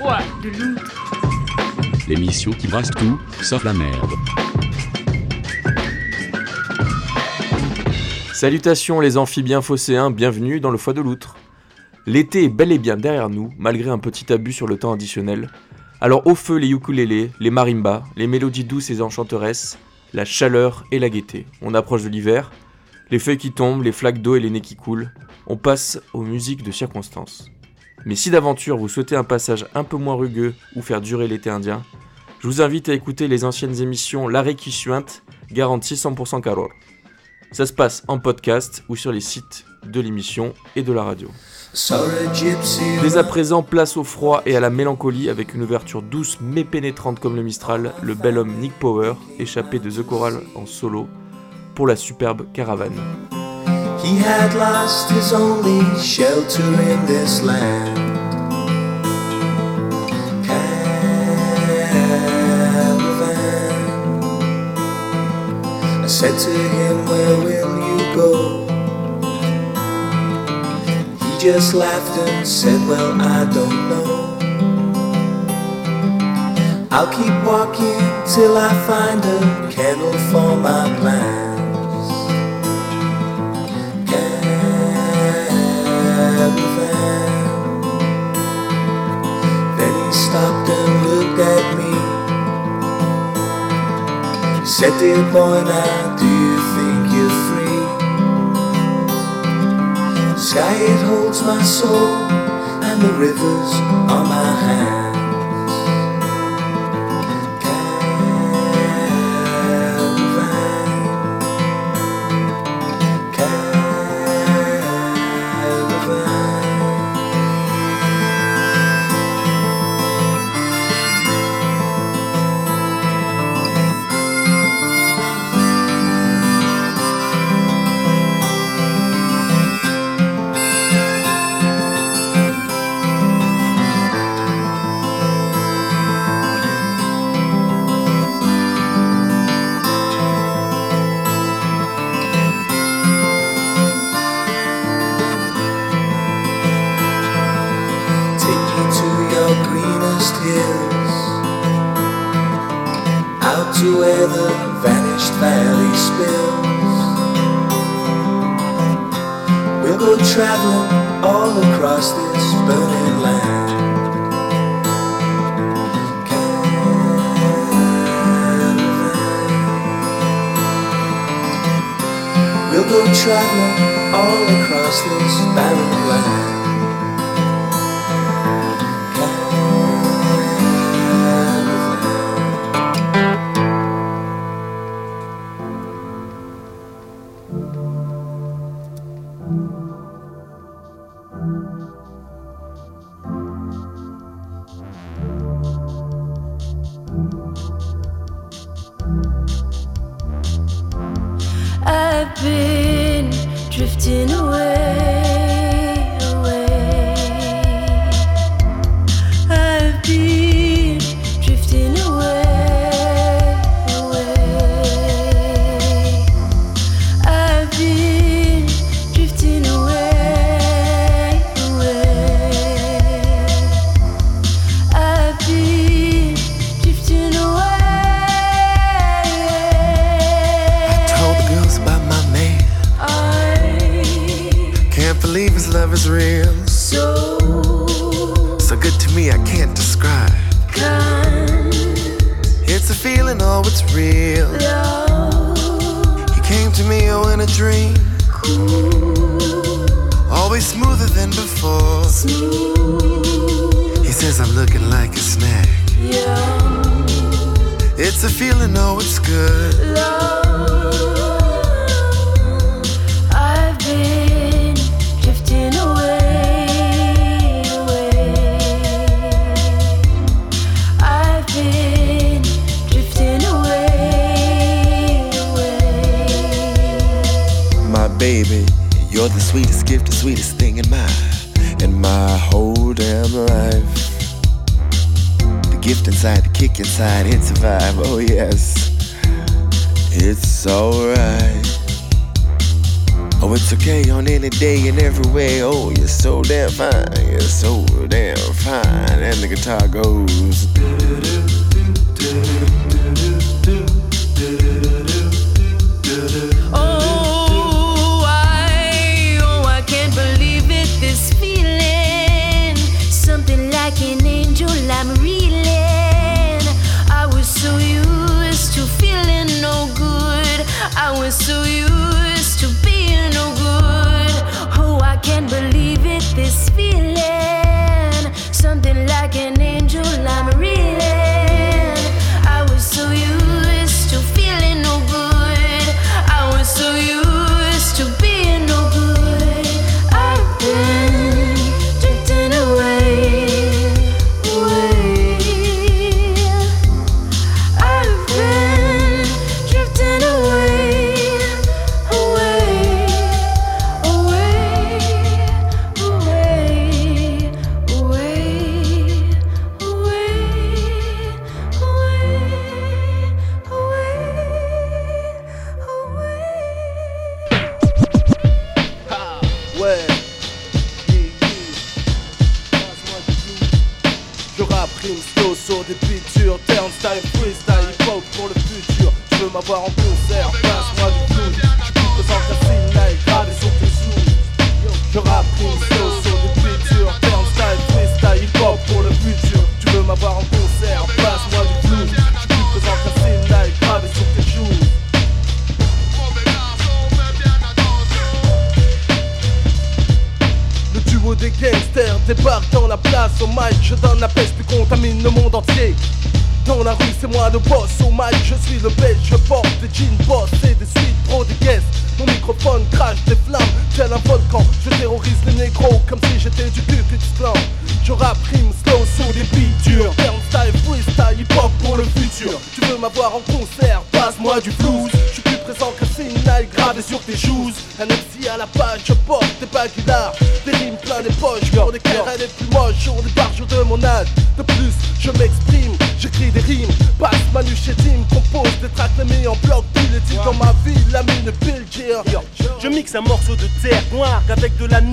Quoi De. L'émission qui brasse tout, sauf la merde. Salutations les amphibiens phocéens, bienvenue dans le foie de l'outre. L'été est bel et bien derrière nous, malgré un petit abus sur le temps additionnel. Alors au feu les ukulélés, les marimbas, les mélodies douces et enchanteresses, la chaleur et la gaieté. On approche de l'hiver, les feuilles qui tombent, les flaques d'eau et les nez qui coulent. On passe aux musiques de circonstance. Mais si d'aventure vous souhaitez un passage un peu moins rugueux ou faire durer l'été indien, je vous invite à écouter les anciennes émissions L'arrêt qui suinte, garantie 100% calor. Ça se passe en podcast ou sur les sites de l'émission et de la radio. Dès à présent, place au froid et à la mélancolie avec une ouverture douce mais pénétrante comme le Mistral, le bel homme Nick Power, échappé de The Choral en solo pour la superbe caravane. He had lost his only shelter in this land. Caravan. I said to him, Where will you go? He just laughed and said, Well, I don't know. I'll keep walking till I find a kennel for my plans. He said, Dear boy, now do you think you're free? The sky it holds my soul, and the rivers are my hands.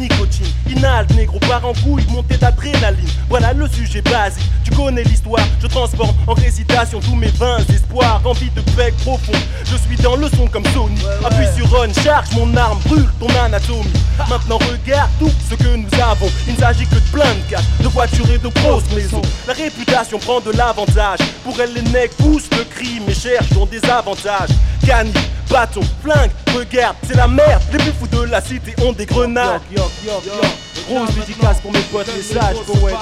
Nicotine. Inhale, négro, part en couille, montée d'adrénaline. Voilà le sujet basique, tu connais l'histoire. Je transforme en récitation tous mes vains espoirs. Envie de bec profond, je suis dans le son comme Sony. Appuie sur on, charge mon arme, brûle ton anatomie. Maintenant regarde tout ce que nous avons. Il ne s'agit que de plein de cash, de voitures et de grosses maisons. La réputation prend de l'avantage. Pour elle, les mecs poussent le crime et cherchent des avantages. Canny, bâton, flingue, regarde, c'est la merde. Les plus fous de la cité ont des grenades. Grosse dédicace pour mes potes, les sages, poètes.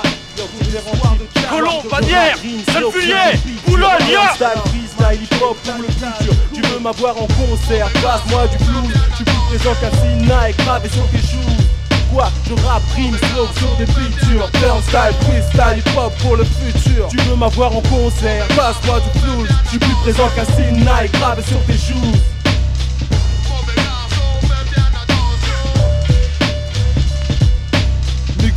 Colomb, Bagnères, Gennevilliers, Boulogne, freestyle, hip-hop pour le futur. Tu veux m'avoir en concert, passe-moi du blues. Suis plus présent qu'un Sina gravé sur tes joues. Quoi, je rappe, rime, slow sur des pictures Turn style, freestyle, hip-hop pour le futur. Tu veux m'avoir en concert, Passe-moi du blues. Suis plus présent qu'un Sina gravé sur tes joues you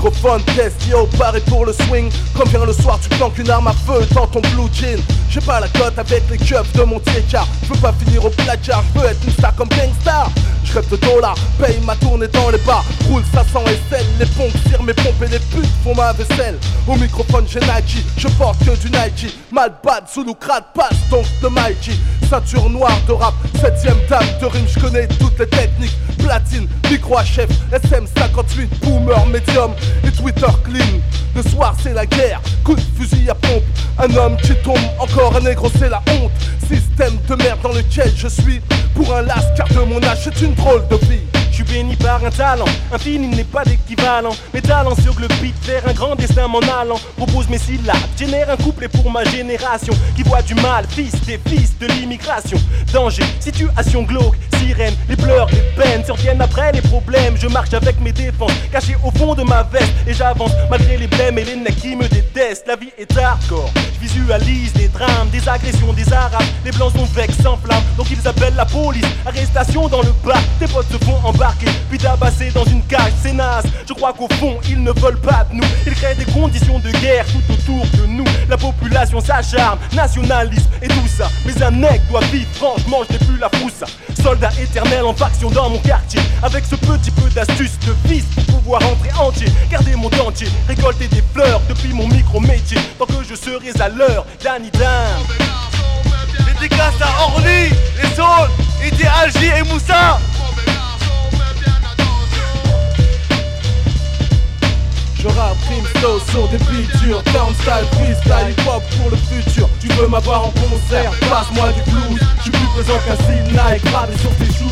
Microphone test, yo, paré pour le swing. Comme vient le soir, tu planques une arme à feu dans ton blue jean. J'ai pas la cote avec les keufs de mon car Je veux pas finir au placard, je veux être une star comme Gangstar. Je rêve de dollars, paye ma tournée dans les bars. Roule ça sans SL, les pompes tirent mes pompes et les putes font ma vaisselle. Au microphone j'ai Nike, je porte que du Nike. Mal bad, Zulu crade, passe donc de Mikey. Ceinture noire de rap, septième dame de rime, je connais toutes les techniques. Platine, micro chef, SM58, boomer, médium et Twitter clean. Le soir c'est la guerre, coup de fusil à pompe. Un homme qui tombe, encore un négro c'est la honte. Système de merde dans lequel je suis. Pour un las car de mon âge c'est une drôle de vie. Je suis béni par un talent, infini n'est pas d'équivalent. Mes talents sur le vers un grand destin m'en allant. Propose mes syllabes, génère un couplet pour ma génération. Qui voit du mal, fils des fils de l'immigration. Danger, situation glauque, les pleurs, les peines surviennent après les problèmes. Je marche avec mes défenses, cachées au fond de ma veste et j'avance malgré les blèmes et les necks qui me détestent. La vie est hardcore, je visualise des drames, des agressions des arabes. Les blancs sont vex sans flamme, donc ils appellent la police. Arrestation dans le bar, tes potes se font embarquer, puis tabasser dans une cage, c'est naze. Je crois qu'au fond, ils ne veulent pas de nous. Ils créent des conditions de guerre tout autour de nous. La population s'acharne, nationalisme et tout ça. Mais un mec doit vivre, franchement, je n'ai plus la frousse. Soldat éternel en faction dans mon quartier. Avec ce petit peu d'astuce de fils pour pouvoir entrer entier, garder mon dentier, récolter des fleurs depuis mon micro-métier. Tant que je serai à l'heure, Danny Dan. Les dédicaces à Orly, les Saules, Idéalgie et Moussa. Je rappe slow sur des beats durs Turnstyle, freestyle, hip pour le futur. Tu veux m'avoir en concert, passe-moi du blues. Je suis plus présent qu'un style Nike gravé sur tes joues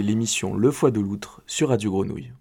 l'émission Le Foie de l'Outre sur Radio Grenouille.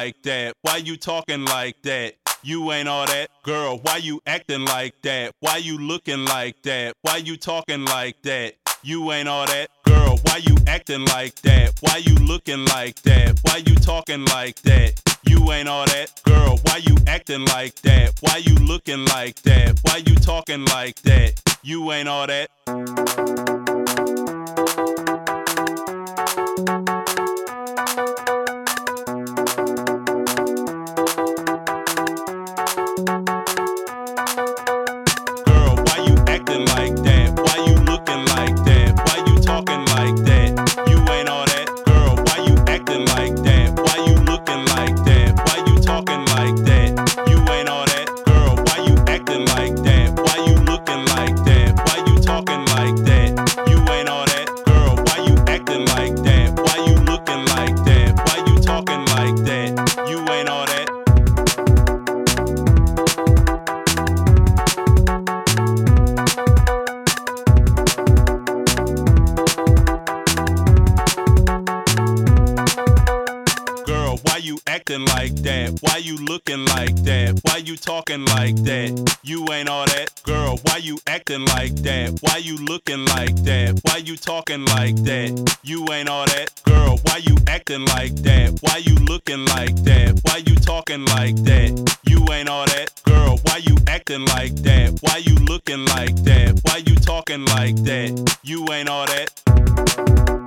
Like that? Why you talking like that? You ain't all that, girl. Why you acting like that? Why you looking like that? Why you talking like that? You ain't all that, girl. Why you acting like that? Why you looking like that? Why you talking like that? You ain't all that, girl. Why you acting like that? Why you looking like that? Why you talking like that? You ain't all that. Acting like that? Why you looking like that? Why you talking like that? You ain't all that. Girl, why you acting like that? Why you looking like that? Why you talking like that? You ain't all that. Girl, why you acting like that? Why you looking like that? Why you talking like that? You ain't all that. Girl, why you acting like that? Why you looking like that? Why you talking like that? You ain't all that.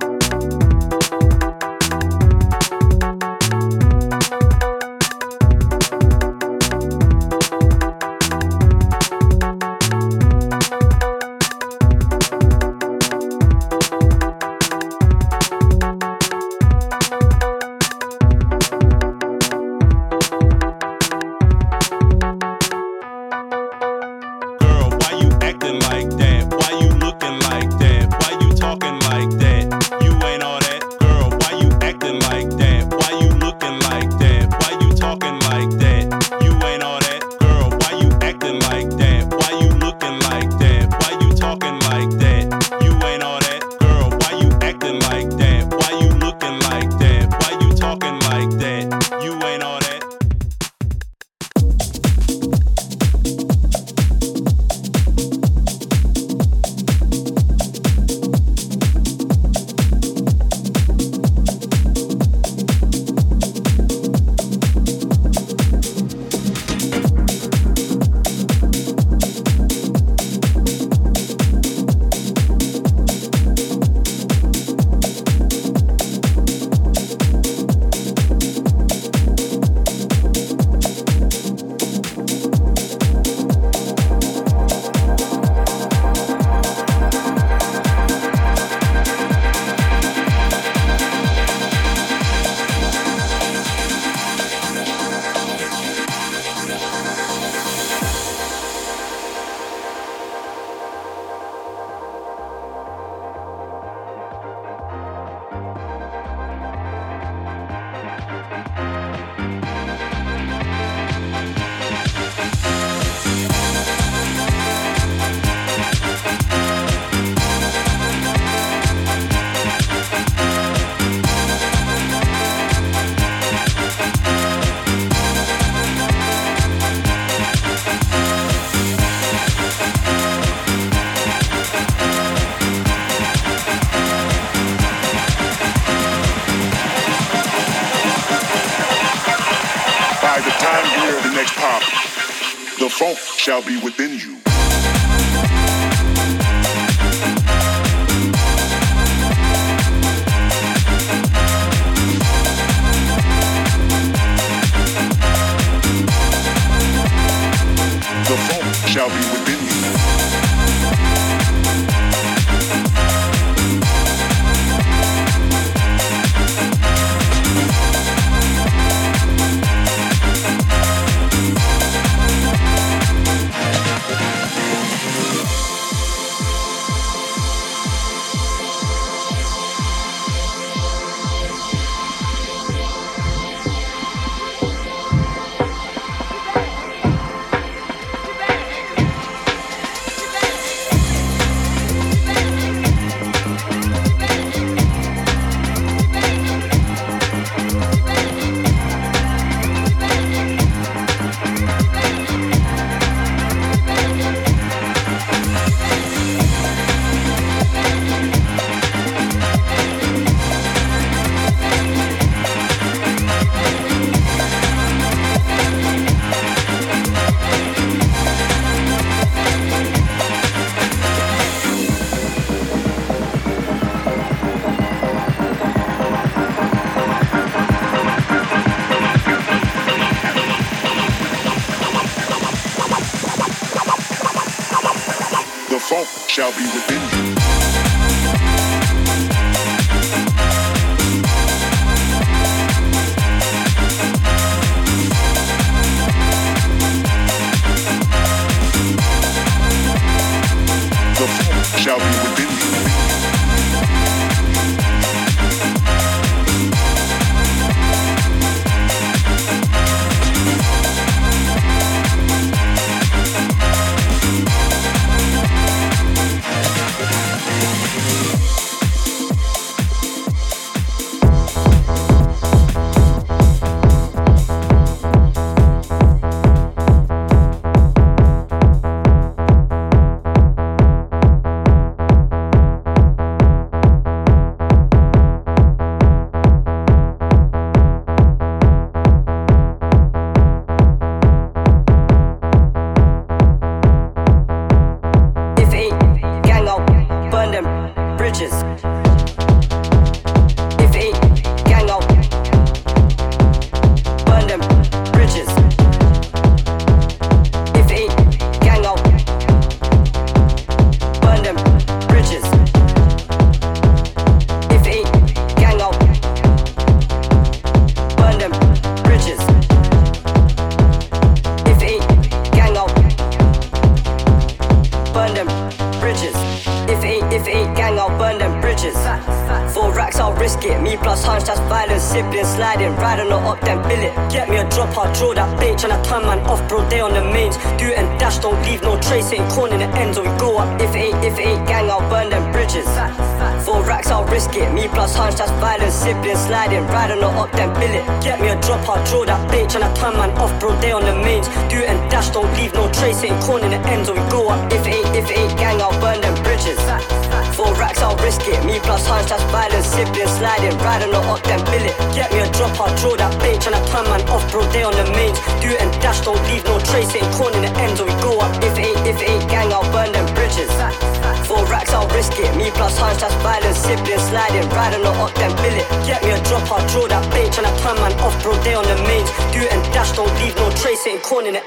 Within you.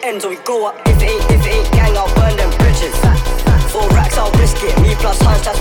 ends or we go up. If it ain't, if it ain't gang, I'll burn them bridges. Four racks, I'll risk it. Me plus hunch, that's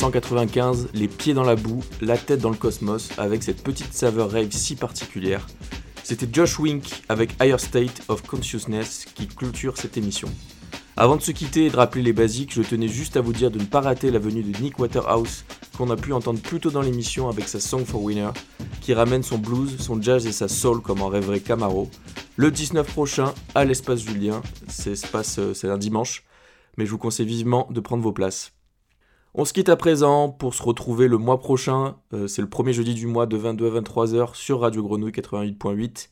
1995, les pieds dans la boue, la tête dans le cosmos, avec cette petite saveur rave si particulière. C'était Josh Wink avec Higher State of Consciousness qui clôture cette émission. Avant de se quitter et de rappeler les basiques, je tenais juste à vous dire de ne pas rater la venue de Nick Waterhouse, qu'on a pu entendre plus tôt dans l'émission avec sa Song for Winner, qui ramène son blues, son jazz et sa soul comme en rêverait Camaro. Le 19 prochain, à l'espace Julien, c'est c'est un dimanche, mais je vous conseille vivement de prendre vos places. On se quitte à présent pour se retrouver le mois prochain, euh, c'est le premier jeudi du mois de 22 à 23h sur Radio Grenouille 88.8.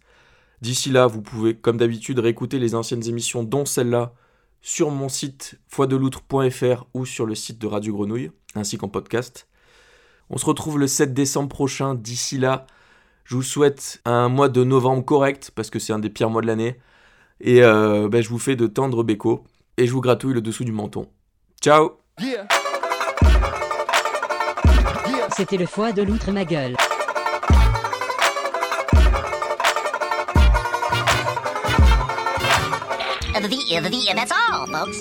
D'ici là, vous pouvez comme d'habitude réécouter les anciennes émissions dont celle-là sur mon site foideloutre.fr ou sur le site de Radio Grenouille, ainsi qu'en podcast. On se retrouve le 7 décembre prochain. D'ici là, je vous souhaite un mois de novembre correct, parce que c'est un des pires mois de l'année. Et euh, ben, je vous fais de tendres bécos, et je vous gratouille le dessous du menton. Ciao C'était le foie de l'outre ma gueule. The, the, and that's all, folks.